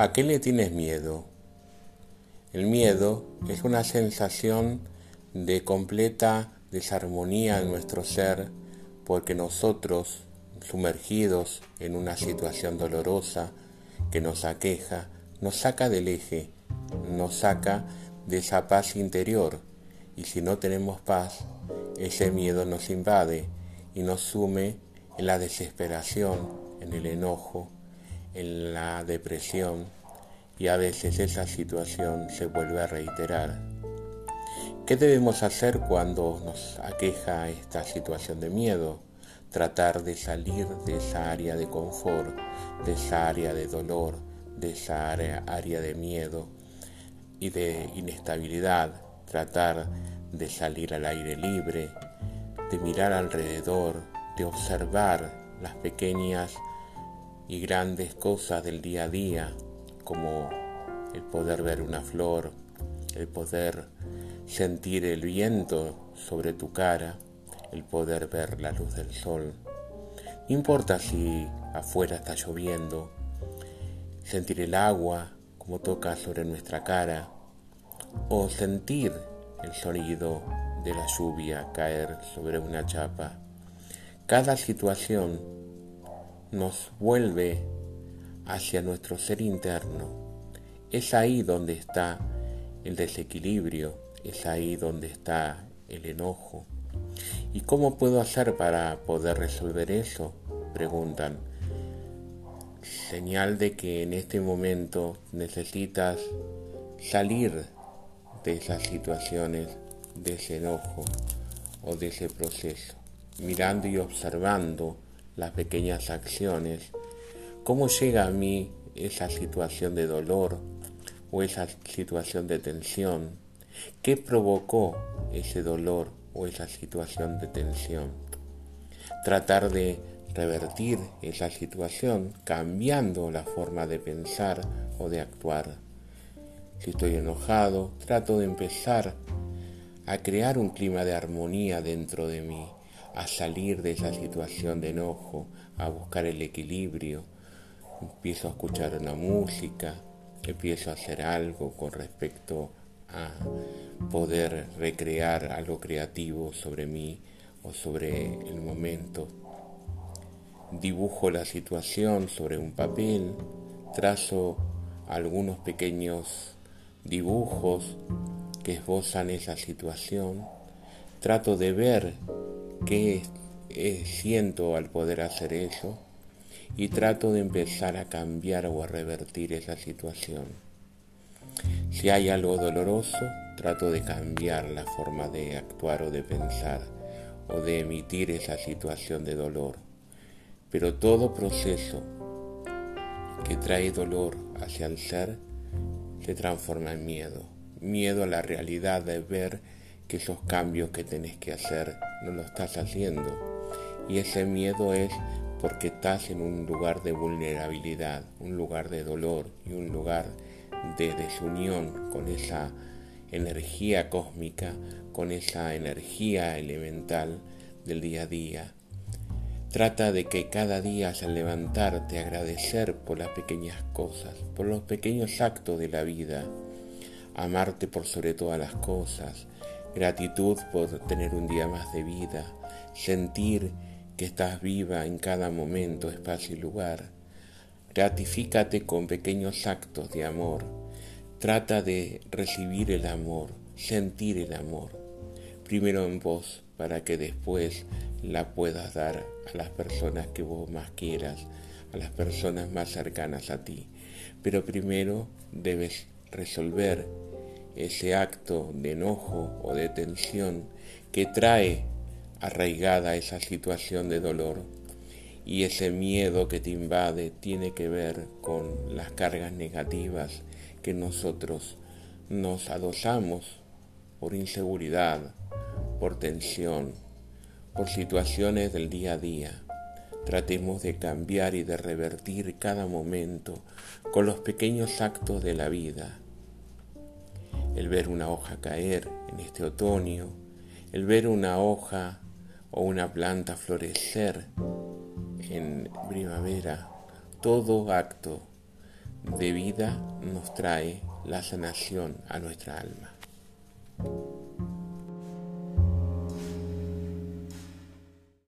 ¿A qué le tienes miedo? El miedo es una sensación de completa desarmonía en nuestro ser porque nosotros, sumergidos en una situación dolorosa que nos aqueja, nos saca del eje, nos saca de esa paz interior y si no tenemos paz, ese miedo nos invade y nos sume en la desesperación, en el enojo, en la depresión y a veces esa situación se vuelve a reiterar. ¿Qué debemos hacer cuando nos aqueja esta situación de miedo? Tratar de salir de esa área de confort, de esa área de dolor, de esa área, área de miedo y de inestabilidad. Tratar de salir al aire libre, de mirar alrededor, de observar las pequeñas y grandes cosas del día a día, como el poder ver una flor, el poder sentir el viento sobre tu cara, el poder ver la luz del sol. No importa si afuera está lloviendo, sentir el agua como toca sobre nuestra cara, o sentir el sonido de la lluvia caer sobre una chapa. Cada situación nos vuelve hacia nuestro ser interno. Es ahí donde está el desequilibrio, es ahí donde está el enojo. ¿Y cómo puedo hacer para poder resolver eso? Preguntan. Señal de que en este momento necesitas salir de esas situaciones, de ese enojo o de ese proceso, mirando y observando las pequeñas acciones, cómo llega a mí esa situación de dolor o esa situación de tensión, qué provocó ese dolor o esa situación de tensión. Tratar de revertir esa situación cambiando la forma de pensar o de actuar. Si estoy enojado, trato de empezar a crear un clima de armonía dentro de mí a salir de esa situación de enojo, a buscar el equilibrio. Empiezo a escuchar una música, empiezo a hacer algo con respecto a poder recrear algo creativo sobre mí o sobre el momento. Dibujo la situación sobre un papel, trazo algunos pequeños dibujos que esbozan esa situación, trato de ver qué siento al poder hacer eso y trato de empezar a cambiar o a revertir esa situación. Si hay algo doloroso, trato de cambiar la forma de actuar o de pensar o de emitir esa situación de dolor. Pero todo proceso que trae dolor hacia el ser se transforma en miedo. Miedo a la realidad de ver que esos cambios que tenés que hacer no lo estás haciendo. Y ese miedo es porque estás en un lugar de vulnerabilidad, un lugar de dolor y un lugar de desunión con esa energía cósmica, con esa energía elemental del día a día. Trata de que cada día al levantarte agradecer por las pequeñas cosas, por los pequeños actos de la vida, amarte por sobre todas las cosas, gratitud por tener un día más de vida, sentir que estás viva en cada momento, espacio y lugar. Gratifícate con pequeños actos de amor. Trata de recibir el amor, sentir el amor, primero en vos, para que después la puedas dar a las personas que vos más quieras, a las personas más cercanas a ti. Pero primero debes resolver ese acto de enojo o de tensión que trae arraigada esa situación de dolor y ese miedo que te invade tiene que ver con las cargas negativas que nosotros nos adosamos por inseguridad, por tensión, por situaciones del día a día. Tratemos de cambiar y de revertir cada momento con los pequeños actos de la vida el ver una hoja caer en este otoño, el ver una hoja o una planta florecer en primavera, todo acto de vida nos trae la sanación a nuestra alma.